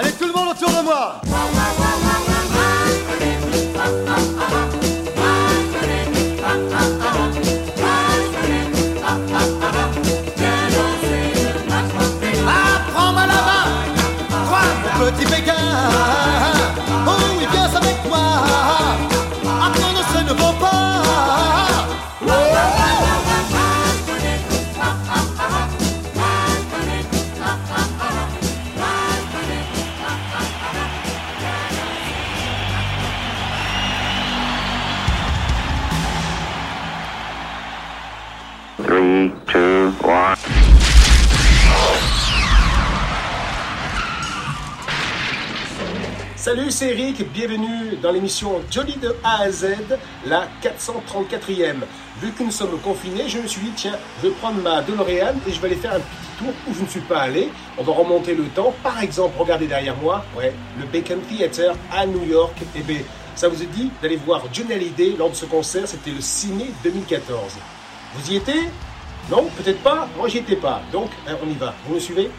Allez, tout le monde autour de moi Salut, c'est Eric, bienvenue dans l'émission Jolly de A à Z, la 434e. Vu que nous sommes confinés, je me suis dit, tiens, je vais prendre ma DeLorean et je vais aller faire un petit tour où je ne suis pas allé. On va remonter le temps. Par exemple, regardez derrière moi, ouais, le Bacon Theater à New York. Eh bien, ça vous a dit d'aller voir Johnny Hallyday lors de ce concert, c'était le 6 mai 2014. Vous y étiez? Non, peut-être pas Moi, j'y étais pas. Donc, hein, on y va. Vous me suivez?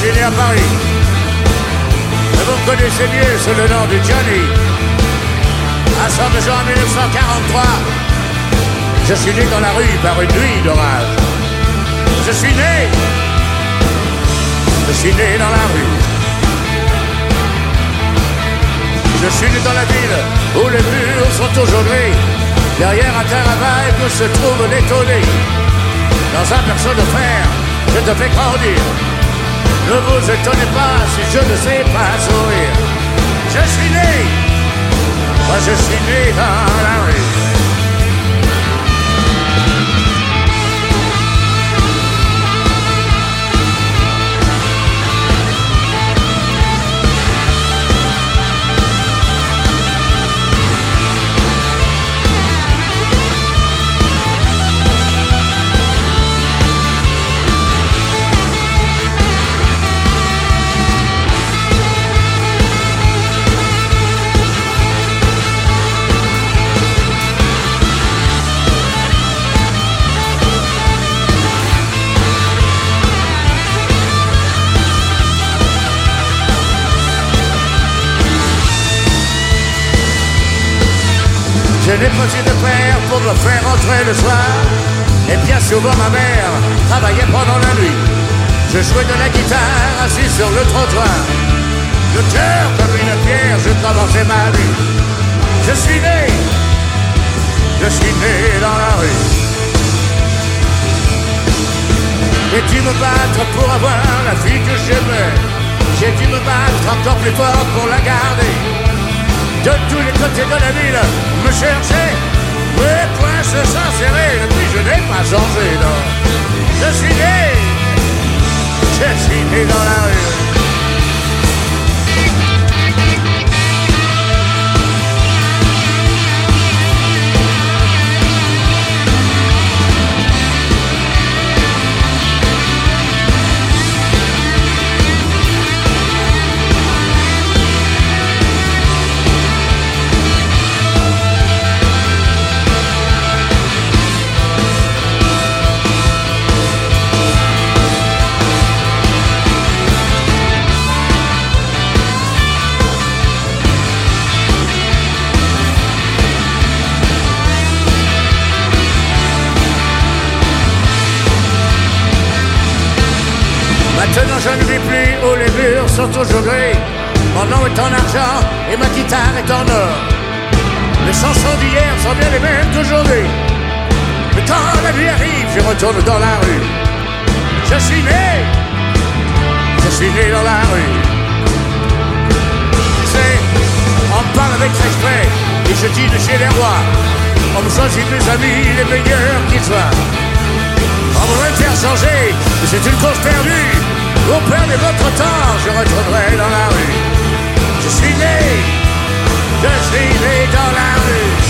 Je suis né à Paris. Vous me connaissez mieux sous le nom de Johnny. À Saint-Jean en 1943, je suis né dans la rue par une nuit d'orage. Je suis né, je suis né dans la rue. Je suis né dans la ville où les murs sont aujourd'hui. Derrière un terrain où se trouve l'étonné. Dans un berceau de fer, je te fais grandir. Ne vous étonnez pas si je ne sais pas sourire. Je suis né, moi je suis né dans la rue. Je n'ai pas eu de père pour me faire entrer le soir. Et bien souvent ma mère travaillait pendant la nuit. Je jouais de la guitare assis sur le trottoir. Le cœur comme une pierre, je commençais ma vie. Je suis né, je suis né dans la rue. J'ai dû me battre pour avoir la fille que j'aimais. J'ai dû me battre encore plus fort pour la garder. De tous les côtés de la ville, me chercher. Mes poings se sont serrés, depuis je n'ai pas changé, non. Je suis né, je suis né dans la rue. Maintenant je ne vis plus où les murs sont toujours gris. Mon nom est en argent et ma guitare est en or. Les chansons d'hier sont bien les mêmes qu'aujourd'hui. Mais quand la nuit arrive, je retourne dans la rue. Je suis né, je suis né dans la rue. Sais, on parle avec respect et je dis de chez les rois. On me choisit mes amis les meilleurs qu'ils soient. On voudrait faire changer, mais c'est une course perdue. Vous perdez votre temps, je retournerai dans la rue. Je suis né, je suis né dans la rue.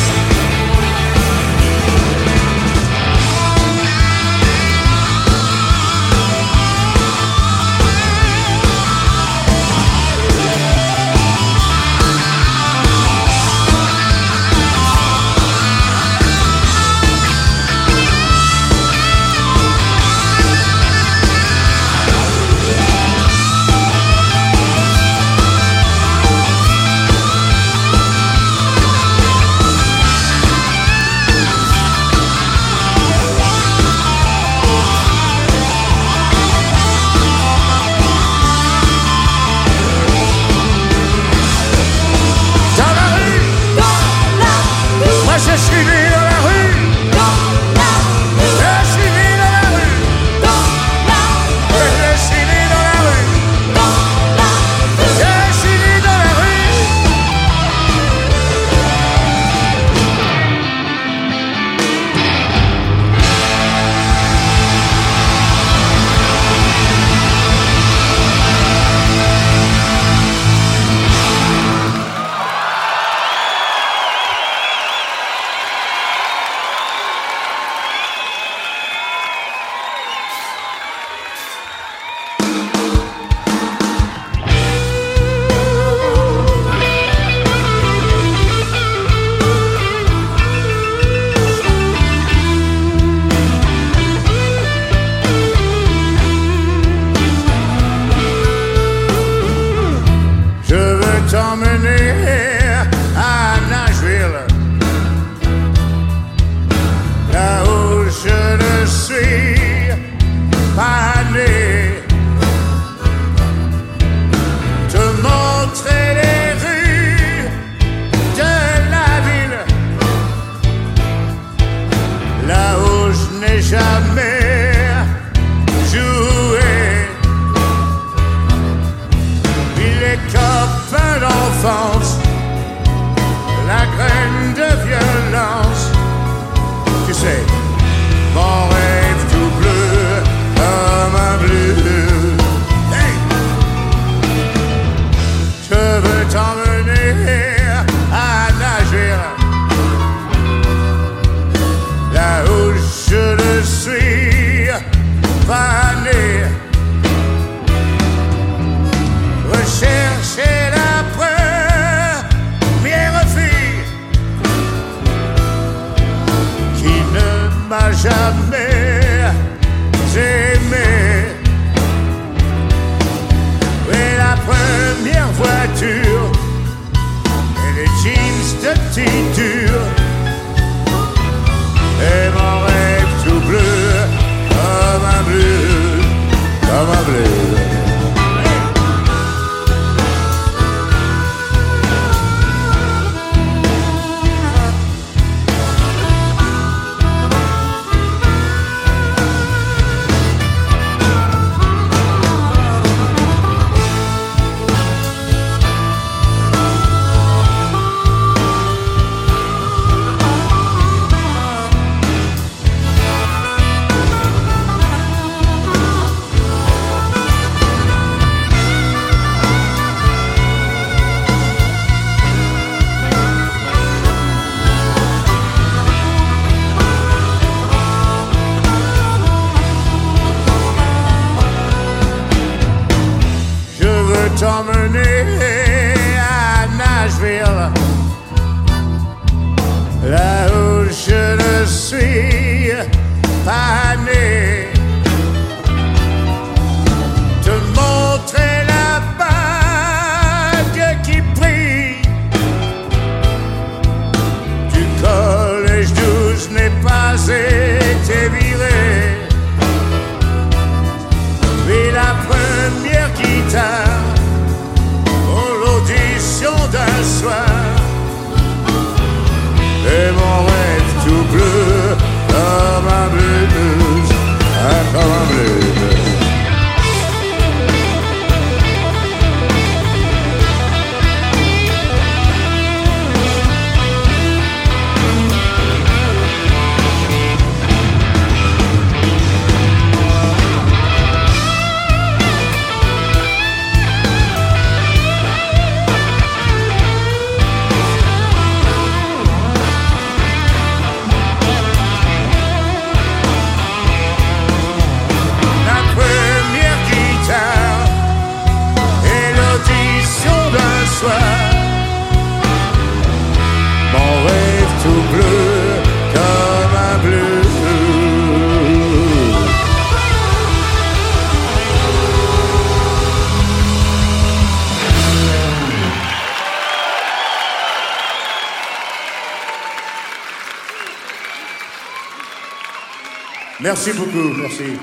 Merci beaucoup, merci.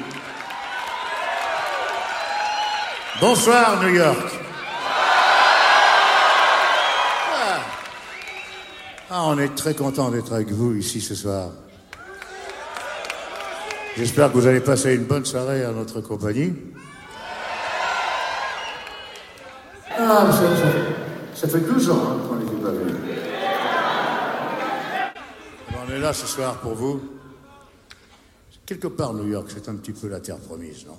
Bonsoir New York. Ah. Ah, on est très content d'être avec vous ici ce soir. J'espère que vous allez passer une bonne soirée à notre compagnie. Ah, ça, ça- ça fait 12 ans hein, qu'on n'était pas. On est là ce soir pour vous. Quelque part, New York, c'est un petit peu la terre promise, non?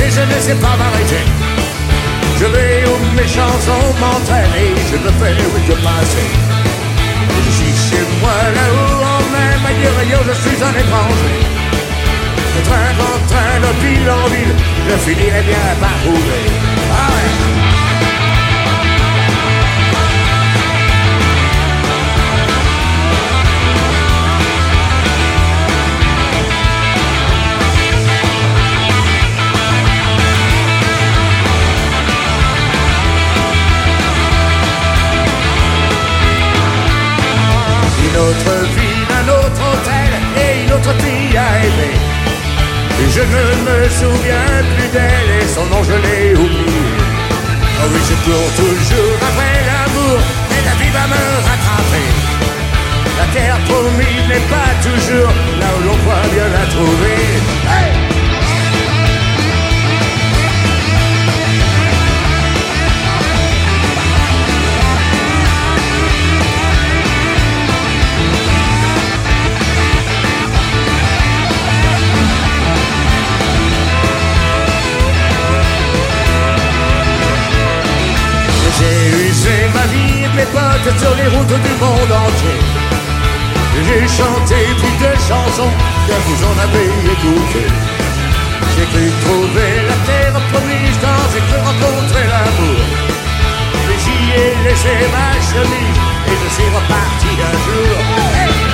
Sais, je ne sais pas m'arrêter. Je vais où mes chansons m'entraînent et je me fais que passer. Je suis chez moi là où on m'aime, ailleurs, ailleurs, je suis un étranger. De train en train, de ville en ville, je finirai bien par trouver. Ah. Autre ville, un autre hôtel et une autre fille à aimer. Et je ne me souviens plus d'elle et son nom je l'ai oublié. Oh oui, je cours toujours après l'amour, mais la vie va me rattraper. La terre promise n'est pas toujours là où l'on croit bien la trouver. J'ai ma vie et mes potes sur les routes du monde entier. J'ai chanté plus de chansons que vous en avez écouté. J'ai cru trouver la terre promise quand j'ai cru rencontrer l'amour. Mais j'y ai laissé ma chemise et je suis reparti un jour.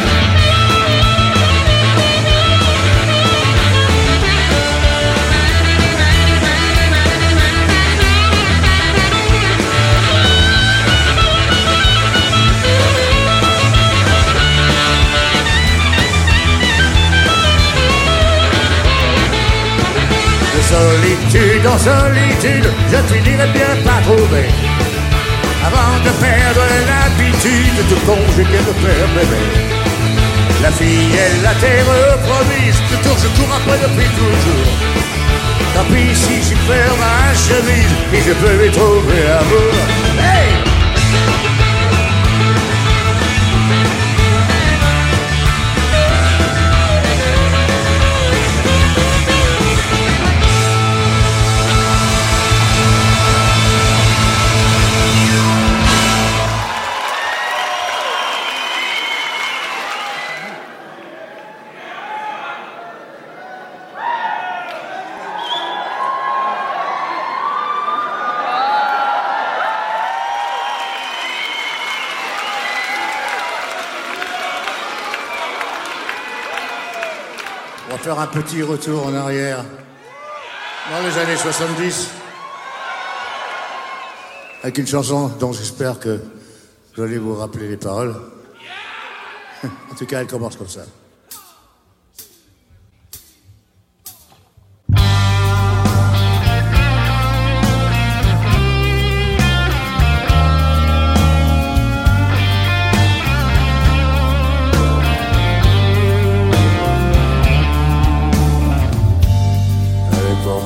Solitude en solitude, je finirai bien par trouver. Avant de perdre l'habitude de conjuguer le père bébé. La fille est la terre promise, tourne, je cours après depuis toujours. Tant pis si j'y perds ma chemise et je peux lui trouver amour. Hey! Petit retour en arrière. Dans les années 70. Avec une chanson dont j'espère que vous allez vous rappeler les paroles. En tout cas, elle commence comme ça.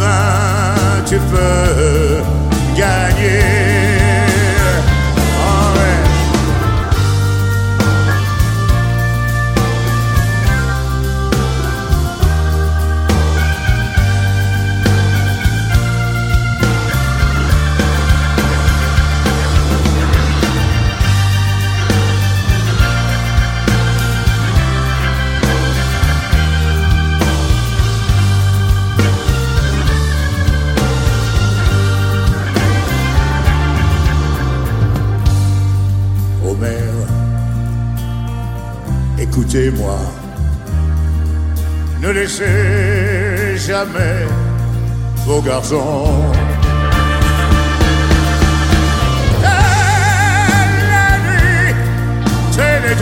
Demain tu peux gagner. Écoutez-moi, ne laissez jamais vos garçons. C'est les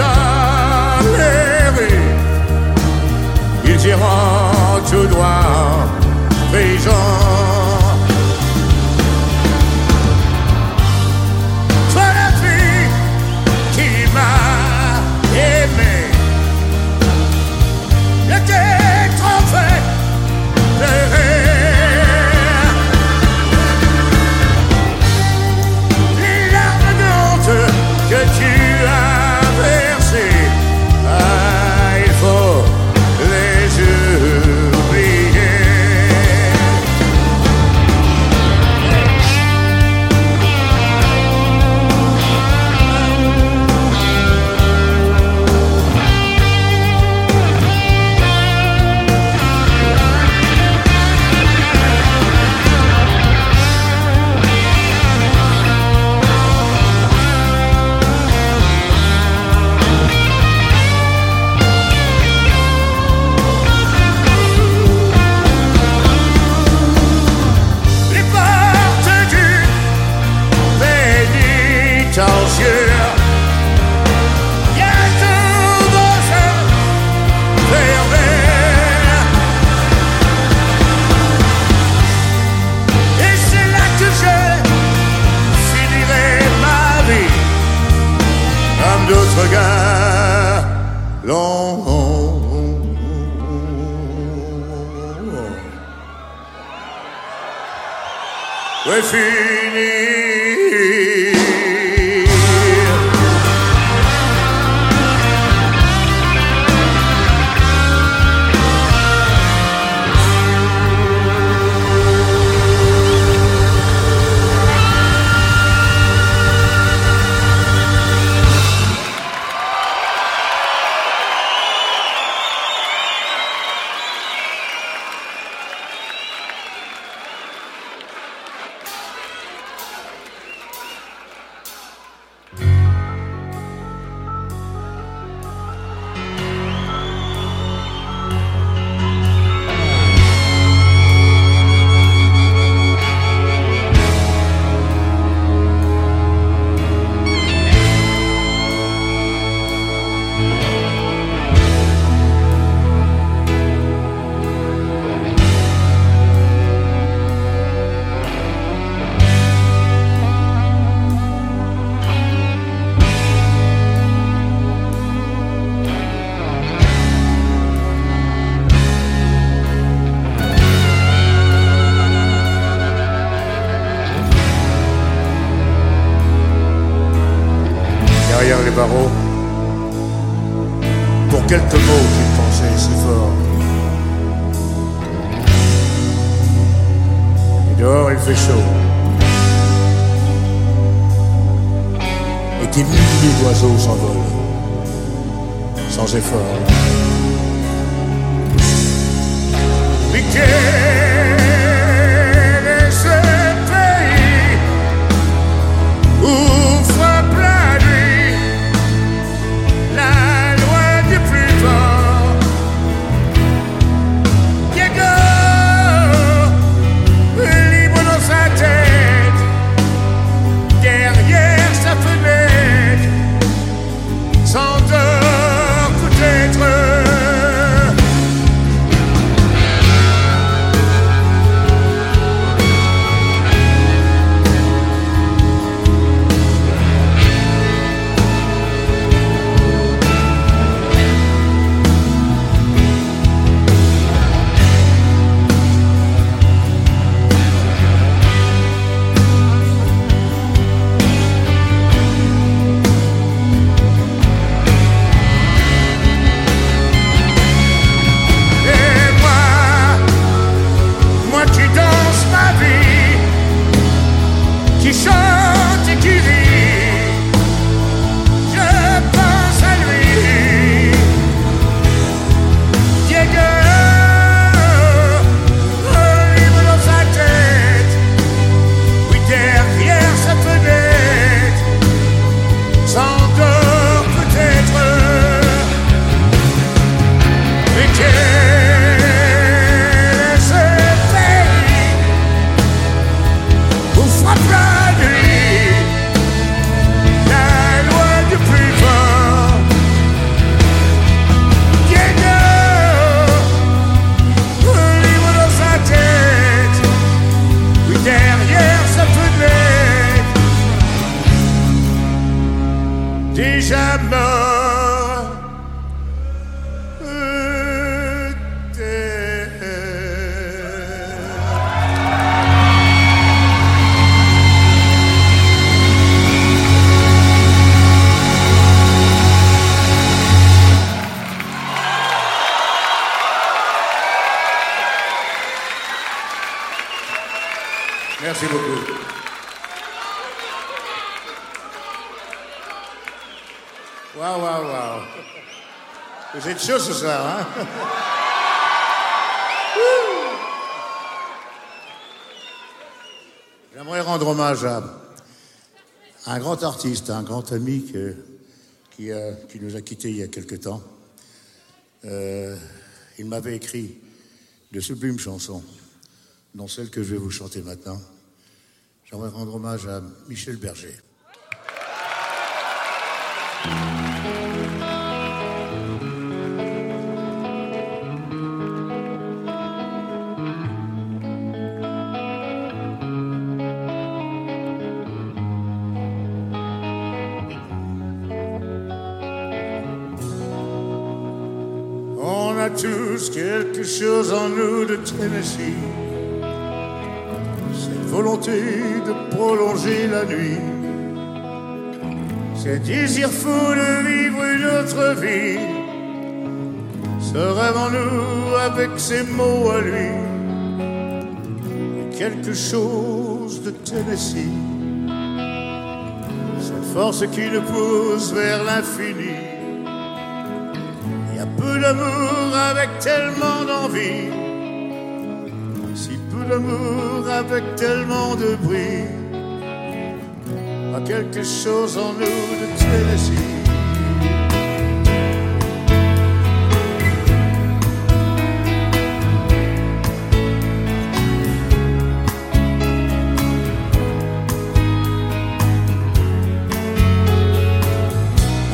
ils iront tout droit en quelques mots qu'il pensait si fort. Et dehors, il fait chaud. Et des milliers d'oiseaux s'envolent, sans effort. Mais à un grand artiste, un grand ami qui, nous a quittés il y a quelque temps. Euh, il m'avait écrit de sublimes chansons, dont celle que je vais vous chanter maintenant. J'aimerais rendre hommage à Michel Berger. Cette volonté de prolonger la nuit. Ce désir fou de vivre une autre vie. Ce rêve en nous avec ses mots à lui. Quelque chose de Tennessee. Cette force qui nous pousse vers l'infini peu d'amour avec tellement d'envie, d'amour avec tellement de bruit, a quelque chose en nous de Tennessee.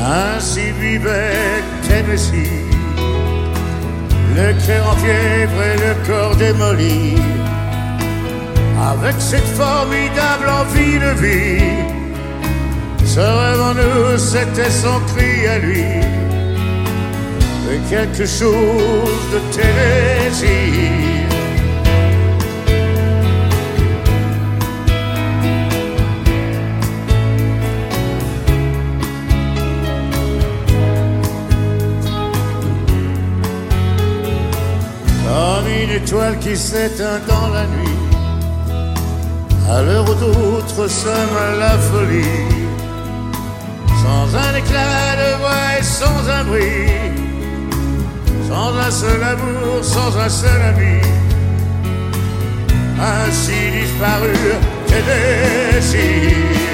Ainsi vivait Tennessee. Le cœur en fièvre et le corps démoli, avec cette formidable envie de vie. Ce rêve en nous, c'était son cri à lui. Et quelque chose de Tennessee. Comme une étoile qui s'éteint dans la nuit à l'heure où d'autres sèment la folie, sans un éclat de voix et sans un bruit, sans un seul amour, sans un seul ami. Ainsi disparurent tes désirs.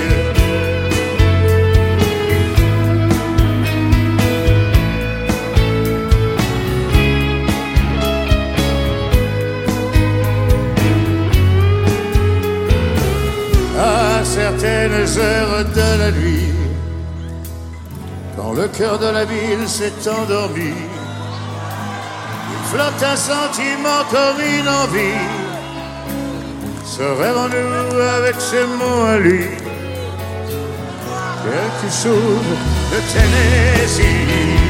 Heures de la nuit, quand le cœur de la ville s'est endormi, il flotte un sentiment comme une envie. Se rêve en nous avec ses mots à lui, quelque chose de Tennessee.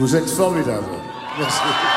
Vous êtes formidable. Merci.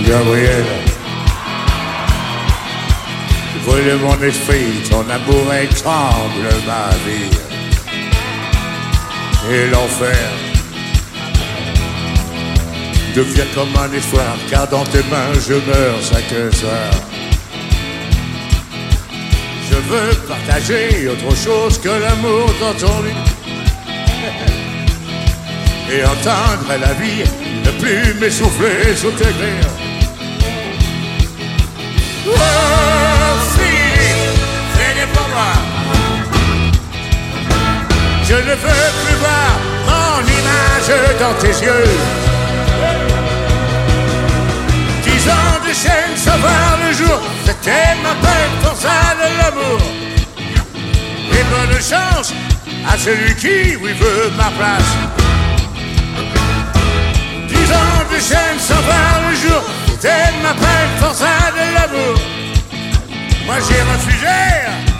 Gabriel, brûle mon esprit, ton amour étrangle ma vie. Et l'enfer devient comme un espoir, car dans tes mains je meurs chaque soir. Je veux partager autre chose que l'amour dans ton lit. Et entendre la vie ne plus m'essouffler sous tes griffes. Je ne veux plus voir mon image dans tes yeux. Dix ans de chaîne sans voir le jour, c'était ma peine pour ça de l'amour. Et bonne chance à celui qui, oui, veut ma place. Dix ans de chaîne sans voir le jour, c'était ma peine pour ça de l'amour. Moi j'ai refusé.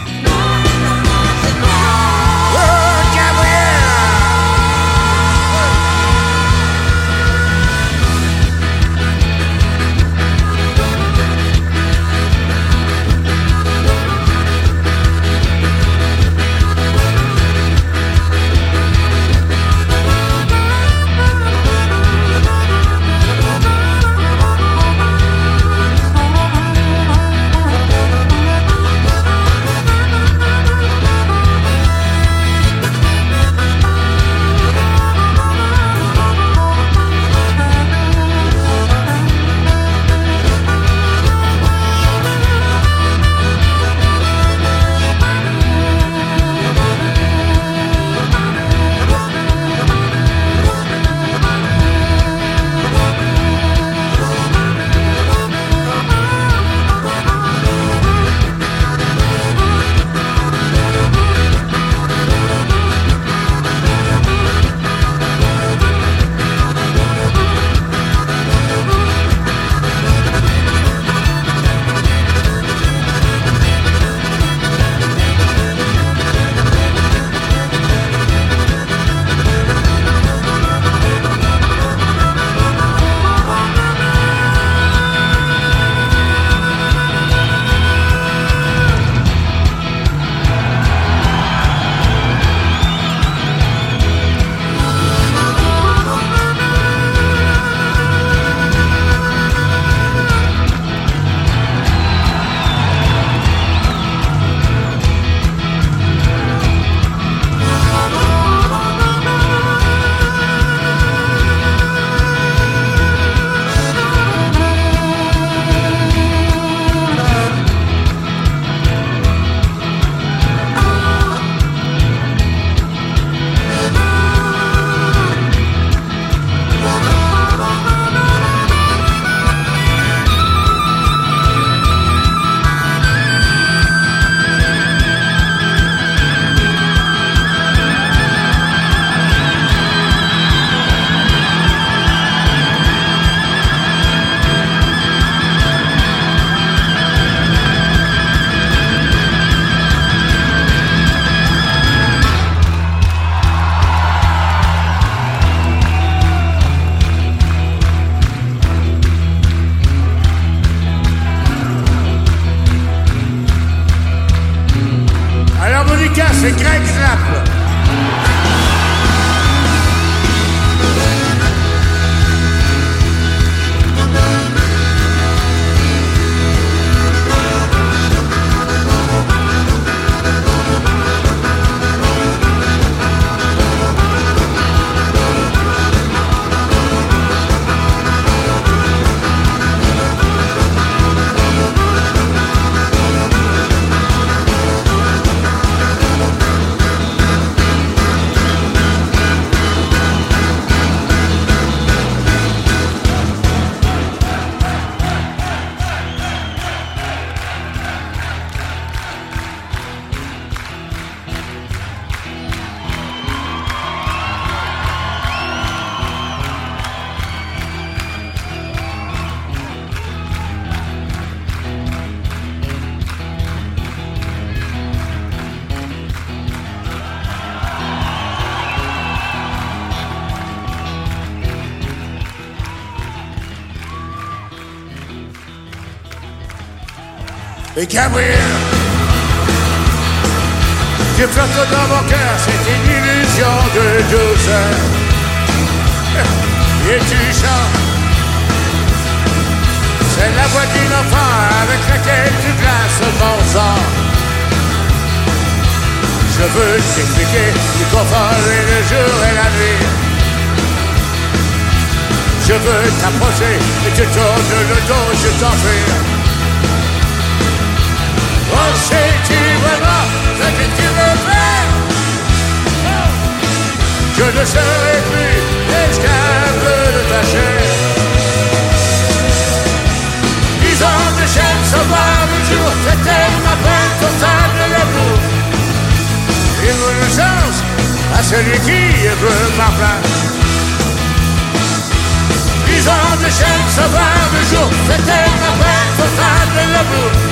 Et Gabriel. Tu flottes dans mon cœur, c'est une illusion de douceur. Et tu chantes. C'est la voix d'une enfant avec laquelle tu glaces mon sang. Je veux t'expliquer du confort et le jour et la nuit. Je veux t'approcher et tu tournes le dos, je t'en prie. Oh, sais-tu vraiment ce que tu veux faire Je ne serai plus esclave de ta chair. Dix ans de chaîne sauvage, le jour, c'était ma peine totale de l'amour. Une renaissance à celui qui veut ma place. Dix ans de chaîne sauvage, le jour, c'était ma peine totale de l'amour.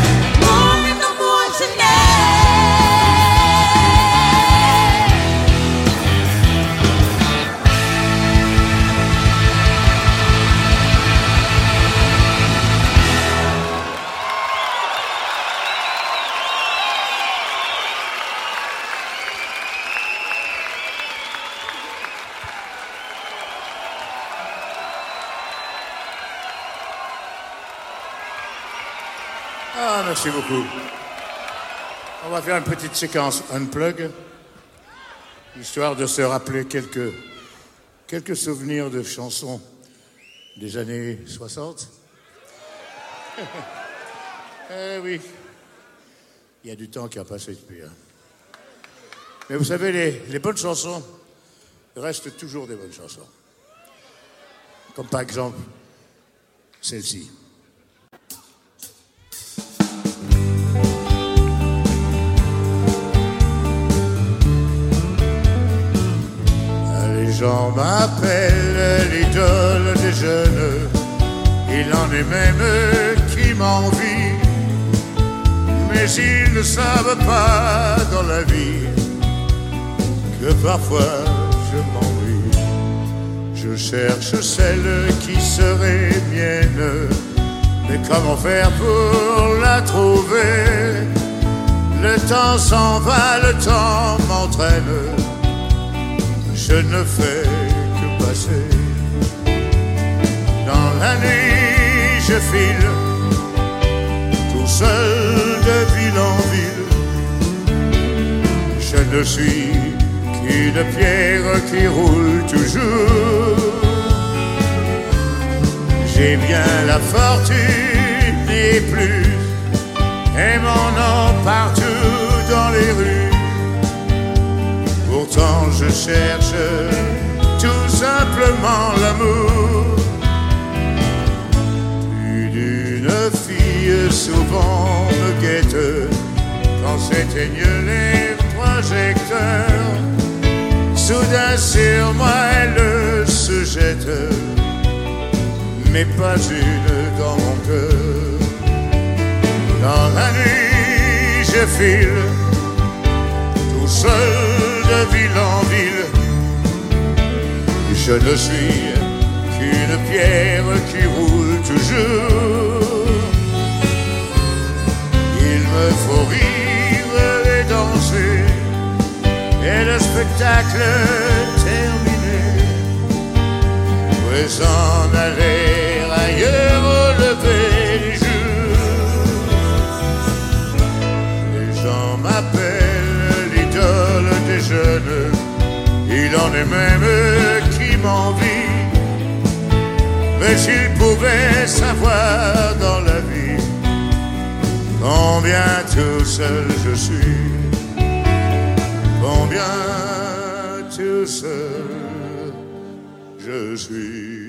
merci beaucoup. On va faire une petite séquence unplug, histoire de se rappeler quelques, souvenirs de chansons des années 60. eh oui, il y a du temps qui a passé depuis. hein. Mais vous savez, les bonnes chansons restent toujours des bonnes chansons. Comme par exemple celle-ci. Gens m'appellent l'idole des jeunes. Il en est même qui m'envient. Mais ils ne savent pas dans la vie que parfois je m'ennuie. Je cherche celle qui serait mienne. Mais comment faire pour la trouver? Le temps s'en va, le temps m'entraîne je ne fais que passer. Dans la nuit, je file, tout seul de ville en ville. Je ne suis qu'une pierre qui roule toujours. J'ai bien la fortune et plus, et mon nom cherche tout simplement l'amour. Plus d'une fille souvent me guette quand s'éteignent les projecteurs. Soudain sur moi elle se jette, mais pas une dans mon cœur. Dans la nuit je file tout seul ville en ville. Je ne suis qu'une pierre qui roule toujours. Il me faut rire et danser, et le spectacle terminé. Puis en aller ailleurs au lever Il en est même qui m'envie. Mais s'ils pouvaient savoir dans la vie combien tout seul je suis, combien tout seul je suis.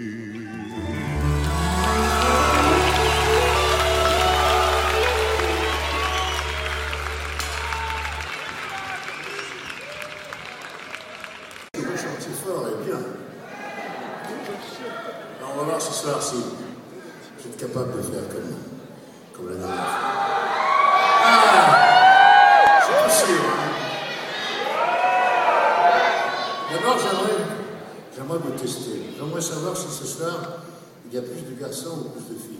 Si vous êtes capable de faire comme, comme la dernière fois. C'est pas sûr. hein. D'abord, j'aimerais, j'aimerais vous tester. J'aimerais savoir si ce soir, il y a plus de garçons ou plus de filles.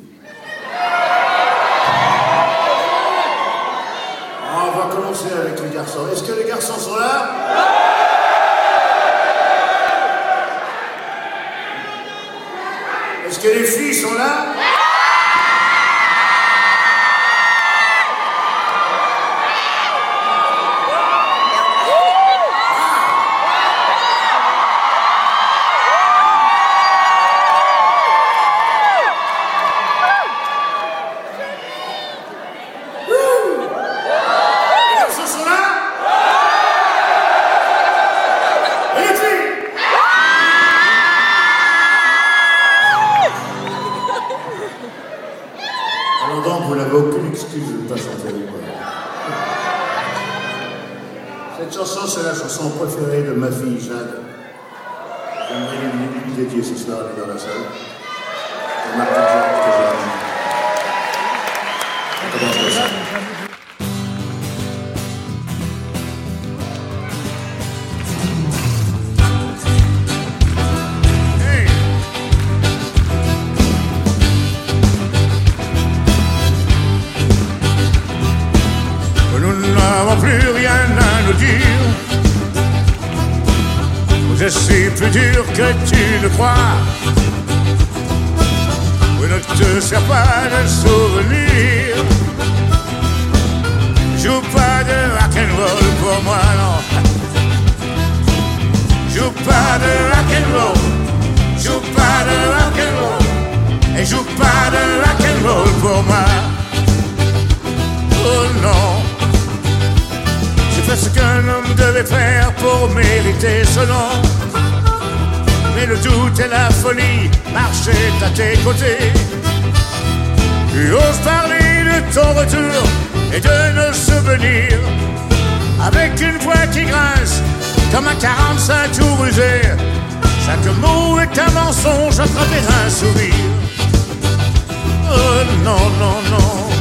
Ah, On va commencer avec les garçons. Est-ce que les garçons sont là? Est-ce que les filles sont là? Excuse de ne pas chanter moi. Cette chanson, c'est la chanson préférée de ma fille Jade. J'aimerais lui dédier ce soir, dans la salle. Tes côtés. Tu oses parler de ton retour et de nos souvenirs. Avec une voix qui grince comme un 45 tout rusé. Chaque mot est un mensonge travers un sourire. Oh non, non, non.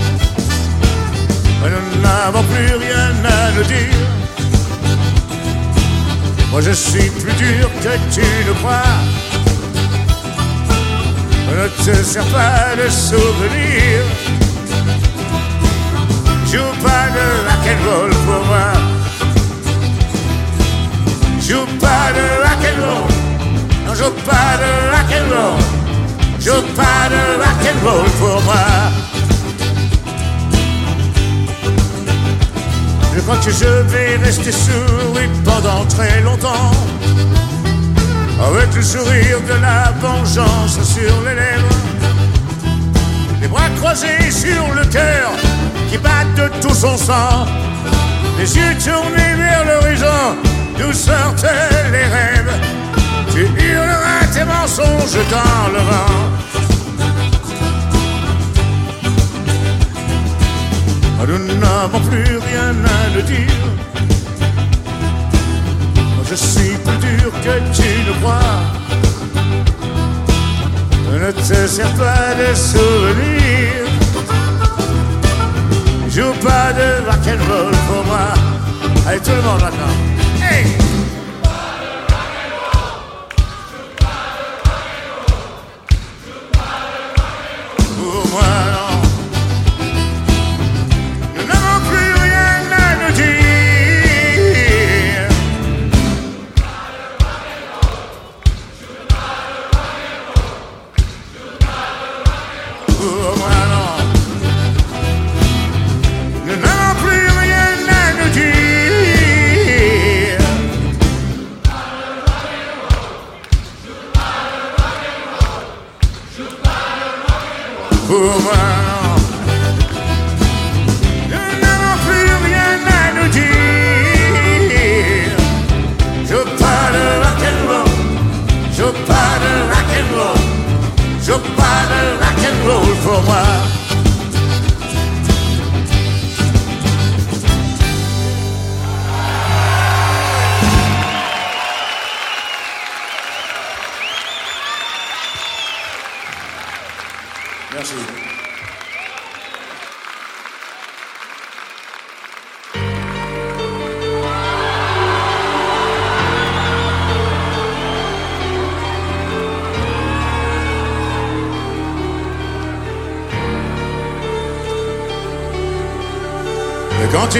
Nous n'avons plus rien à nous dire. Moi je suis plus dur que tu ne crois. Ne te sers pas de souvenir. Joue pas de rock'n'roll pour moi. Joue pas de rock'n'roll. Non, joue pas de rock'n'roll. Joue pas de rock'n'roll pour moi. Je crois que je vais rester sourd pendant très longtemps. Avec le sourire de la vengeance sur les lèvres. Les bras croisés sur le cœur qui bat de tout son sang. Les yeux tournés vers l'horizon d'où sortent les rêves. Tu hurleras tes mensonges dans le vent. Nous n'avons plus rien à nous dire. Je suis plus dur que tu ne crois. Ne te sers pas de souvenirs. Joue pas de rock'n'roll pour moi. Allez, tout le monde maintenant. Hey!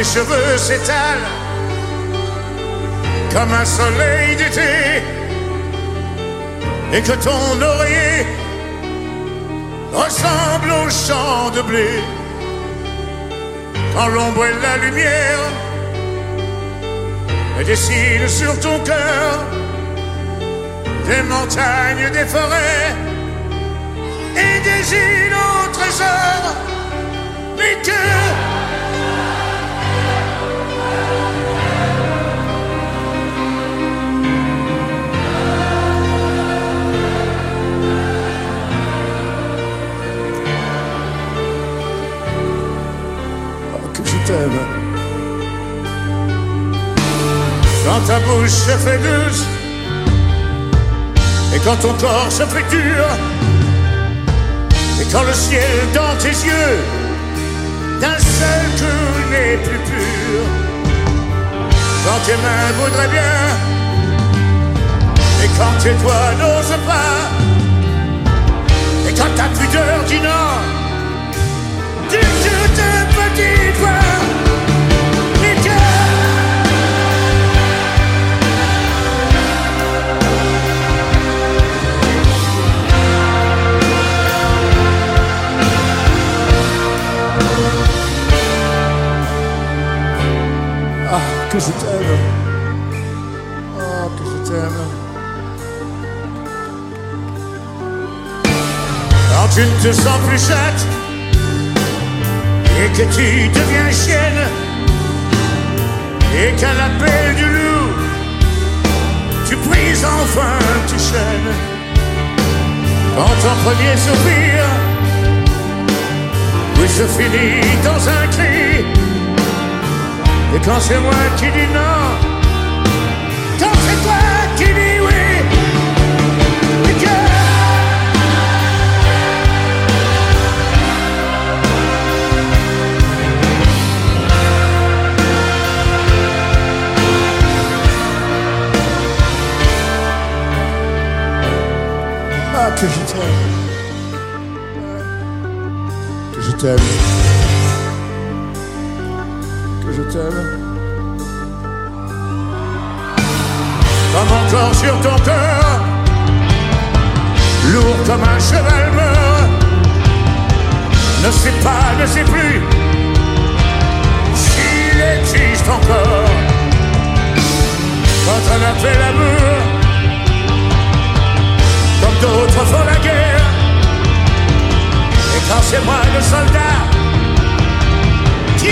Tes cheveux s'étalent comme un soleil d'été. Et que ton oreiller ressemble au champ de blé. Quand l'ombre et la lumière dessinent sur ton cœur des montagnes, des forêts et des îles au trésor, mais que Quand ta bouche se fait douce et quand ton corps se fait dur et quand le ciel dans tes yeux d'un seul coup n'est plus pur. Quand tes mains voudraient bien et quand tes doigts n'osent pas et quand ta pudeur dit non tu toute petite voix que je t'aime. Ah, que je t'aime. Quand tu ne te sens plus chatte et que tu deviens chienne et qu'à l'appel du loup, tu brises enfin tes chaînes. Quand ton premier soupir, oui, se finit dans un cri. Et quand c'est moi qui dis non, quand c'est toi qui dis oui, et que Ah, que je t'aime. Que je t'aime. Comme mon corps sur ton cœur, lourd comme un cheval meurt. Ne sais pas, ne sais plus s'il existe encore. Quand on a fait l'amour, comme d'autres font la guerre. Et quand c'est moi le soldat qui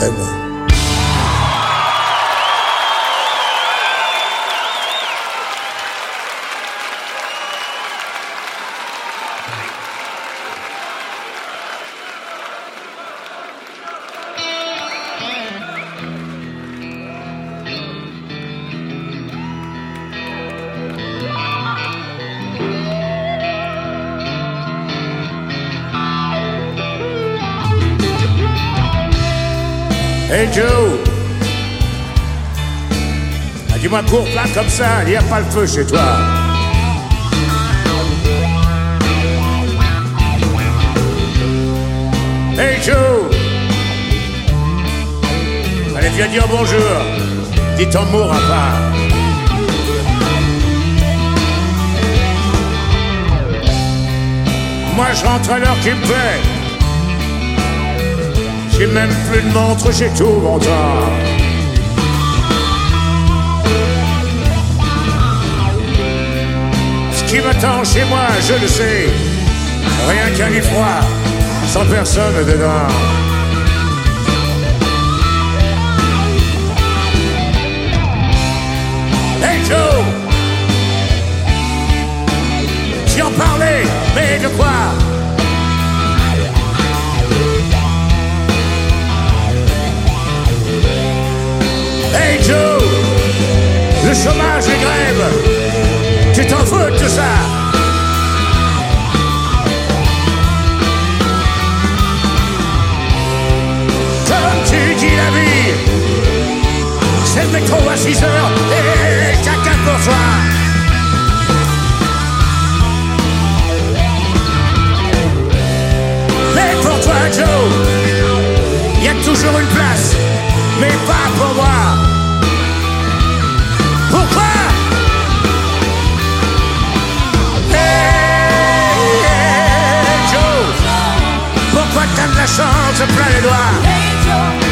Que je Joe Ah, Dis-moi cours plat comme ça, il n'y a pas le feu chez toi. Hey Joe Allez, viens dire bonjour. Dis ton mot, pas. Moi, je rentre à l'heure qui me plaît. J'ai même plus de montre, j'ai tout mon temps. Ce qui m'attend chez moi, je le sais. Rien qu'un lit froid, sans personne dedans. Hey Joe J'y en parlais, mais de quoi? Hey Joe, le chômage, les grèves, tu t'en fous de tout ça. Comme tu dis la vie, c'est le métro à 6 heures et caca pour toi. Mais pour toi Joe, y a toujours une place mais pas pour moi. Pourquoi? Hey, Joe, pourquoi t'as de la chance plein les doigts?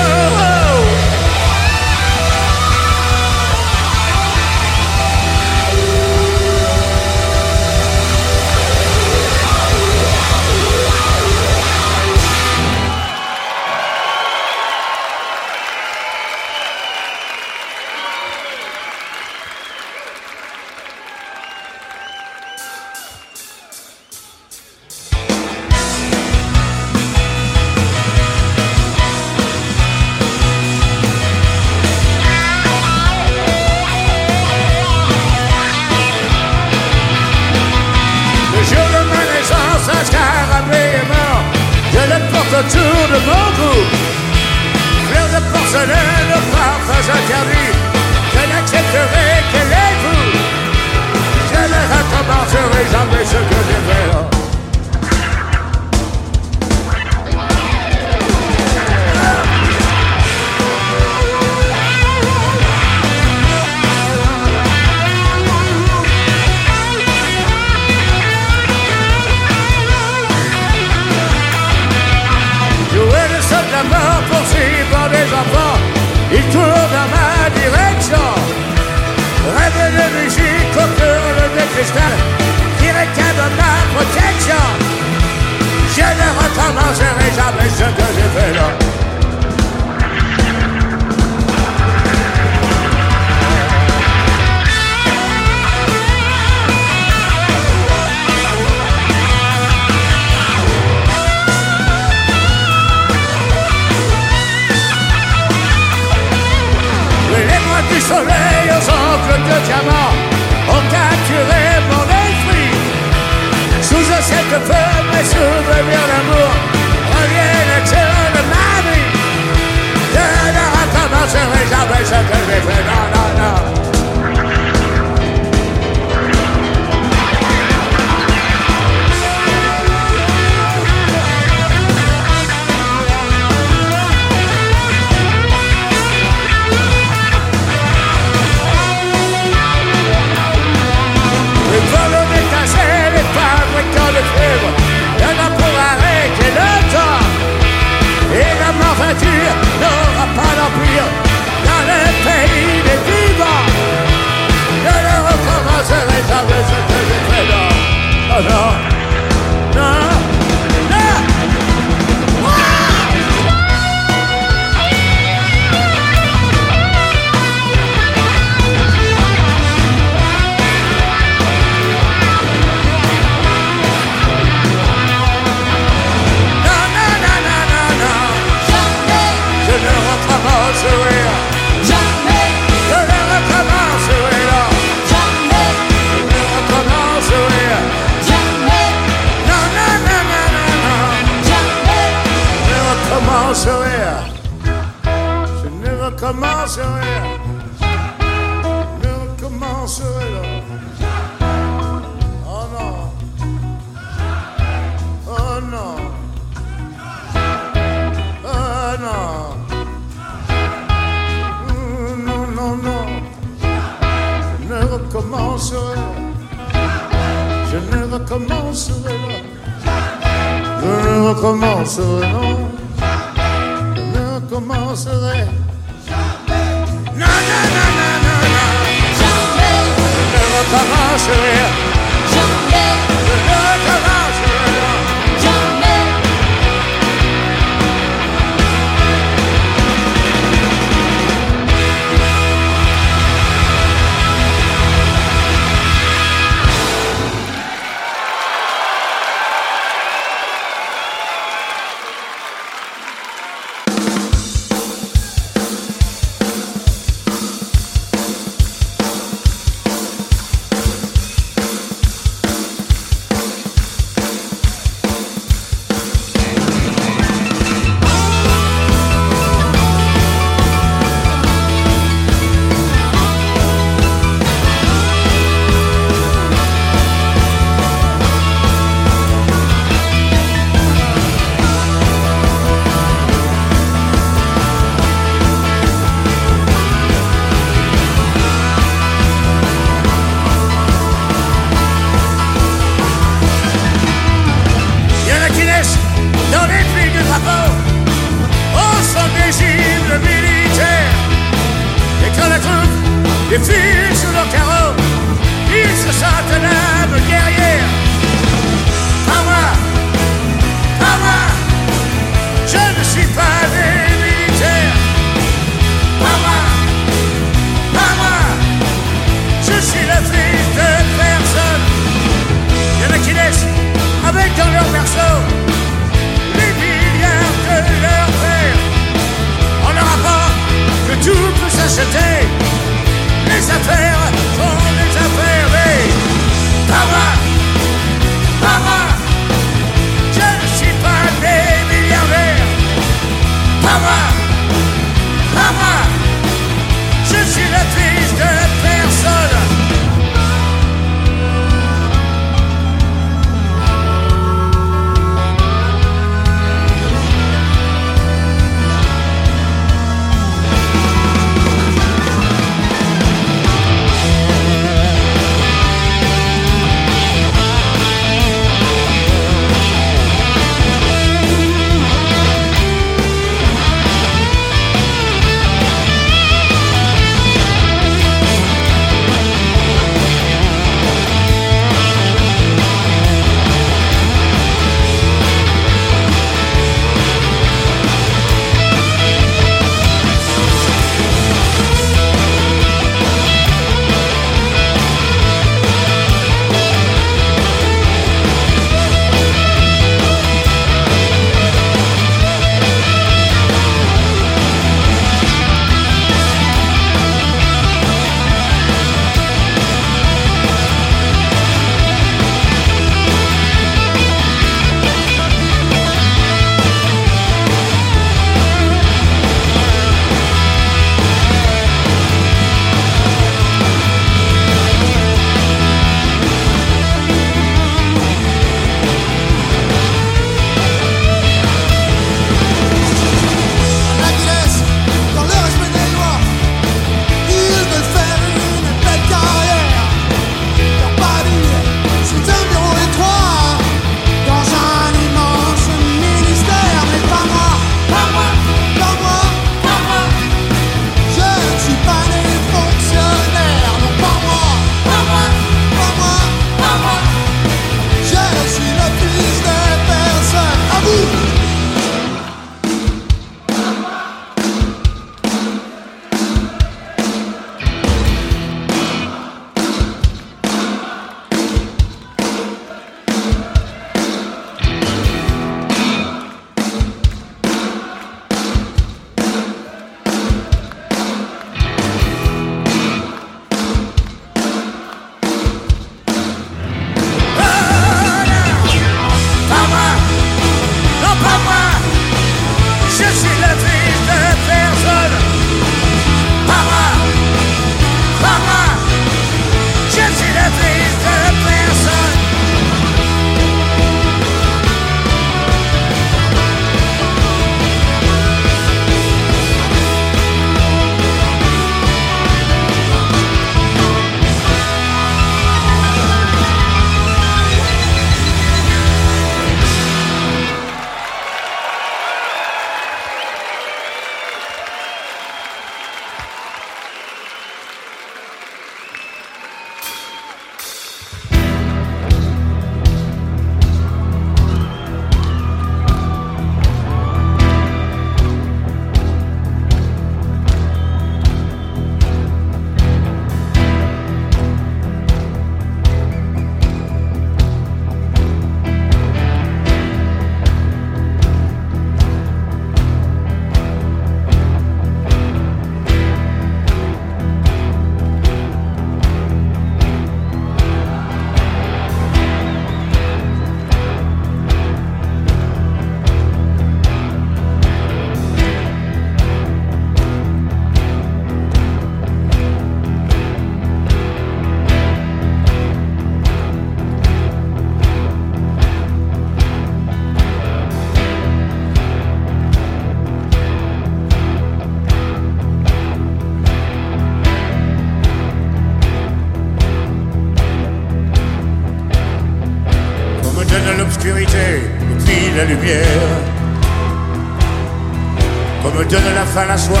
Donne la soif,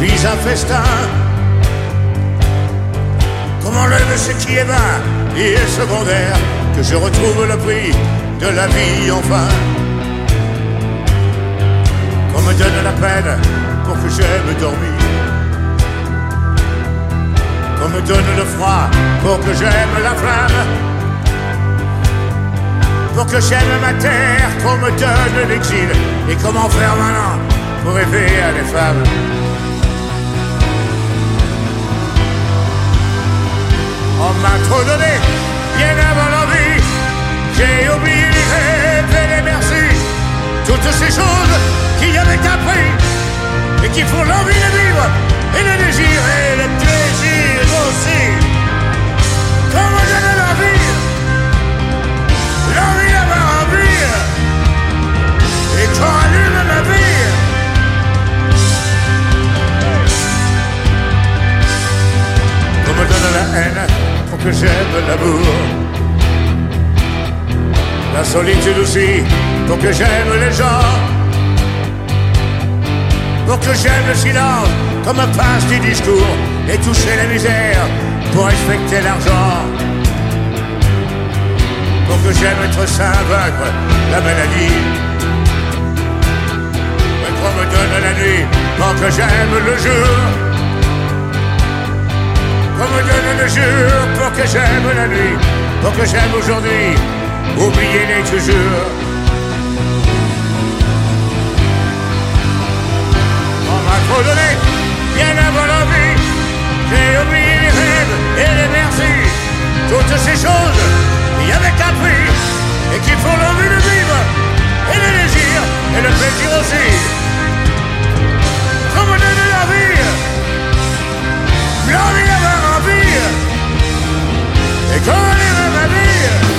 puis un festin. Comme enlève ce qui est vain et est secondaire, que je retrouve le prix de la vie enfin. Qu'on me donne la peine pour que j'aime dormir. Qu'on me donne le froid pour que j'aime la flamme. Pour que j'aime ma terre, qu'on me donne l'exil. Et comment faire maintenant pour rêver à des femmes On m'a trop donné, bien avant l'envie. J'ai oublié les rêves et les merci. Toutes ces choses qui avaient appris et qui font l'envie de vivre et le désir et le plaisir aussi. La haine pour que j'aime l'amour. La solitude aussi pour que j'aime les gens. Pour que j'aime le silence comme un passe du discours et toucher la misère pour respecter l'argent. Pour que j'aime être sain, vaincre la maladie. Et qu'on me donne la nuit pour que j'aime le jour. Qu'on me donne le jour pour que j'aime la nuit, pour que j'aime aujourd'hui, oubliez-les toujours. On m'a trop donné, bien avant la vie, j'ai oublié les rêves et les merci. Toutes ces choses qui avaient qu'un prix et qui font l'envie de vivre et le désir et le plaisir aussi. Me donne la vie, l'envie d'avoir envie et qu'on live ma vie.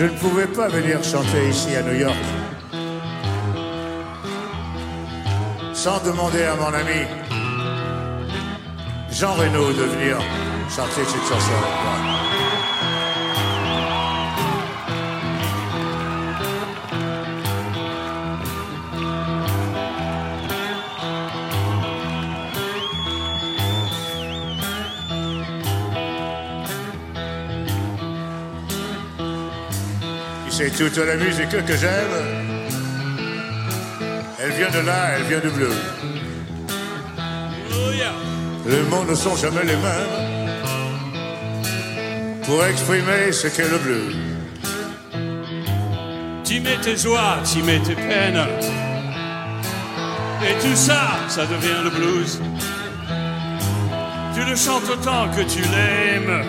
Je ne pouvais pas venir chanter ici à New York sans demander à mon ami Jean Reno de venir chanter cette chanson C'est toute la musique que j'aime. Elle vient de là, elle vient du bleu. Les mots ne sont jamais les mêmes pour exprimer ce qu'est le bleu. Tu mets tes joies, tu mets tes peines. Et tout ça, ça devient le blues. Tu le chantes autant que tu l'aimes.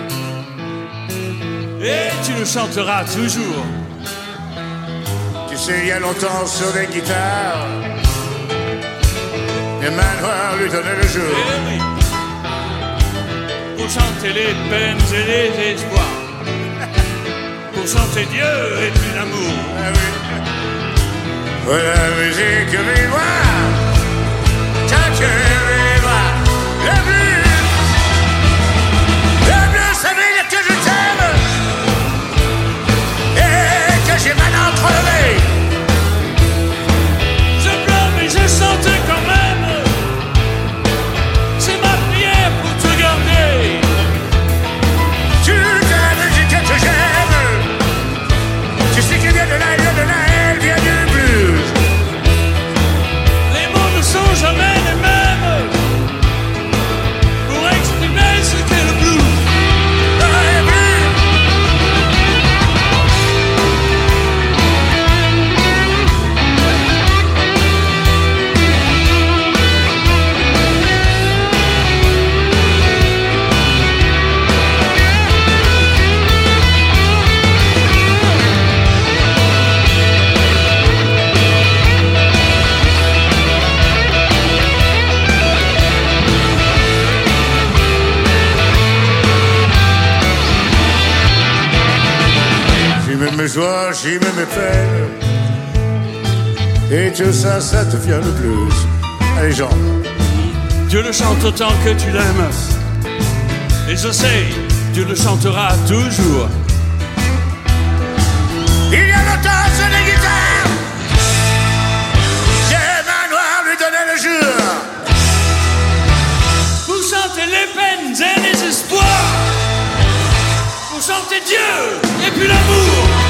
Et tu le chanteras toujours. Sais, il y a longtemps sur des guitares, les mains noires lui donnaient le jour. Eh oui. Pour chanter les peines et les espoirs. Pour chanter Dieu et puis l'amour. Ah oui. Voilà la musique vivoire, quand tu vivoire, le bleu. Le bleu, ça veut dire que je t'aime et que j'ai mal entrelevé. Celtics. Joies, j'y mets mes peines. Et tout ça, ça devient le blues. Allez, Jean. Dieu le chante autant que tu l'aimes. Et je sais, Dieu le chantera toujours. Il y a longtemps, sur les guitares, j'ai main noire lui donner le jour. Vous chantez les peines et les espoirs. Vous chantez Dieu et puis l'amour.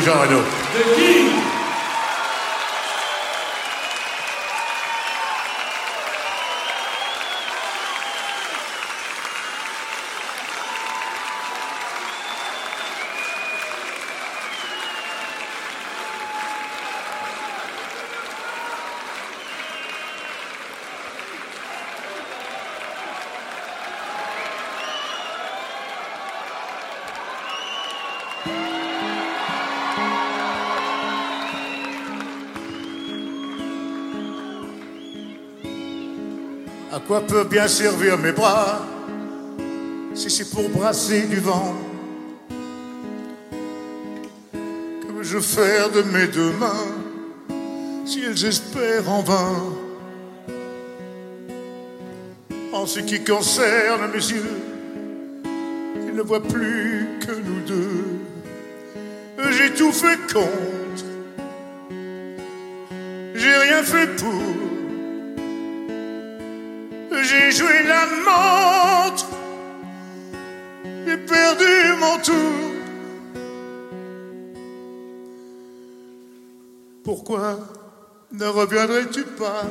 Merci quoi peut bien servir mes bras si c'est pour brasser du vent Que veux-je faire de mes deux mains si elles espèrent en vain En ce qui concerne mes yeux, ils ne voient plus que nous deux. J'ai tout fait contre, j'ai rien fait pour. Pourquoi ne reviendrais-tu pas?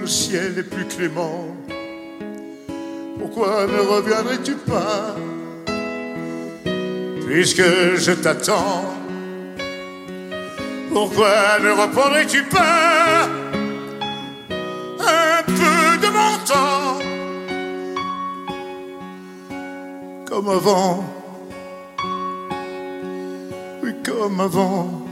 Le ciel est plus clément. Pourquoi ne reviendrais-tu pas? Puisque je t'attends, pourquoi ne reprendrais-tu pas un peu de mon temps? Comme avant, avant.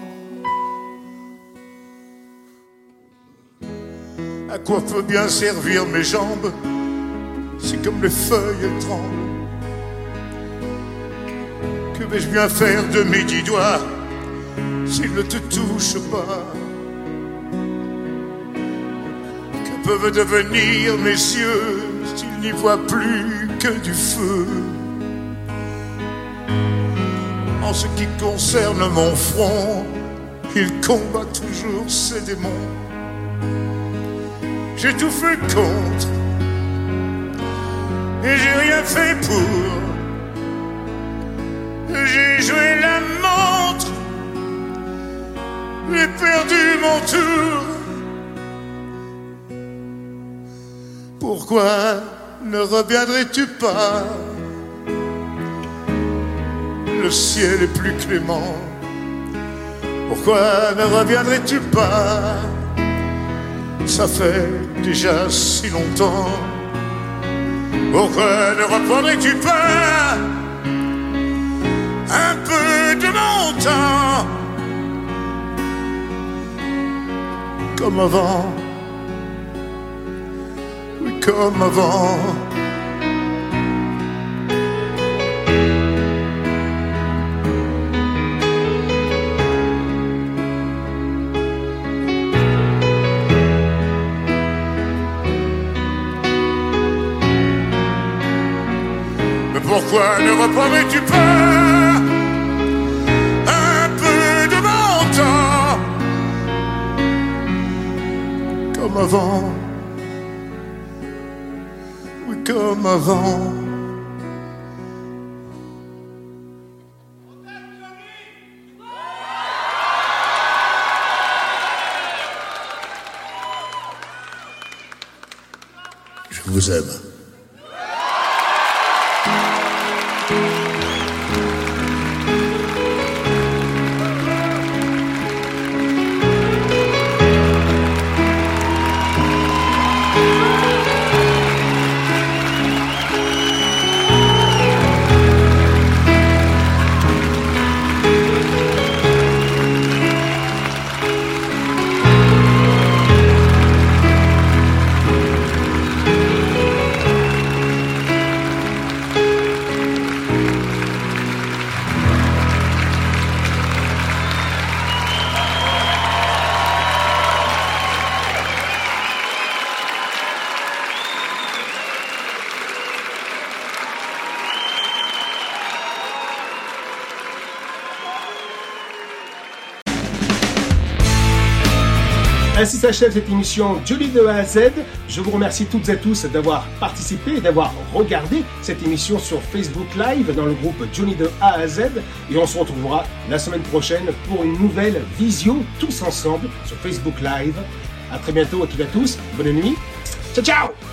À quoi peut bien servir mes jambes si comme les feuilles tremblent? Que vais-je bien faire de mes dix doigts s'ils ne te touchent pas? Que peuvent devenir mes yeux s'ils n'y voient plus que du feu? En ce qui concerne mon front, il combat toujours ses démons. J'ai tout fait contre et j'ai rien fait pour. J'ai joué la montre, j'ai perdu mon tour. Pourquoi ne reviendrais-tu pas? Le ciel est plus clément. Pourquoi ne reviendrais-tu pas? Ça fait déjà si longtemps. Pourquoi ne reprendrais-tu pas un peu de mon temps? Comme avant comme avant. Pourquoi ne reprendrais-tu pas un peu de mon temps comme avant? Oui, comme avant. Je vous aime. S'achève cette émission Jolie de A à Z. Je vous remercie toutes et tous d'avoir participé et d'avoir regardé cette émission sur Facebook Live dans le groupe Johnny de A à Z. Et on se retrouvera la semaine prochaine pour une nouvelle visio tous ensemble sur Facebook Live. À très bientôt à toutes et à tous. Bonne nuit. Ciao ciao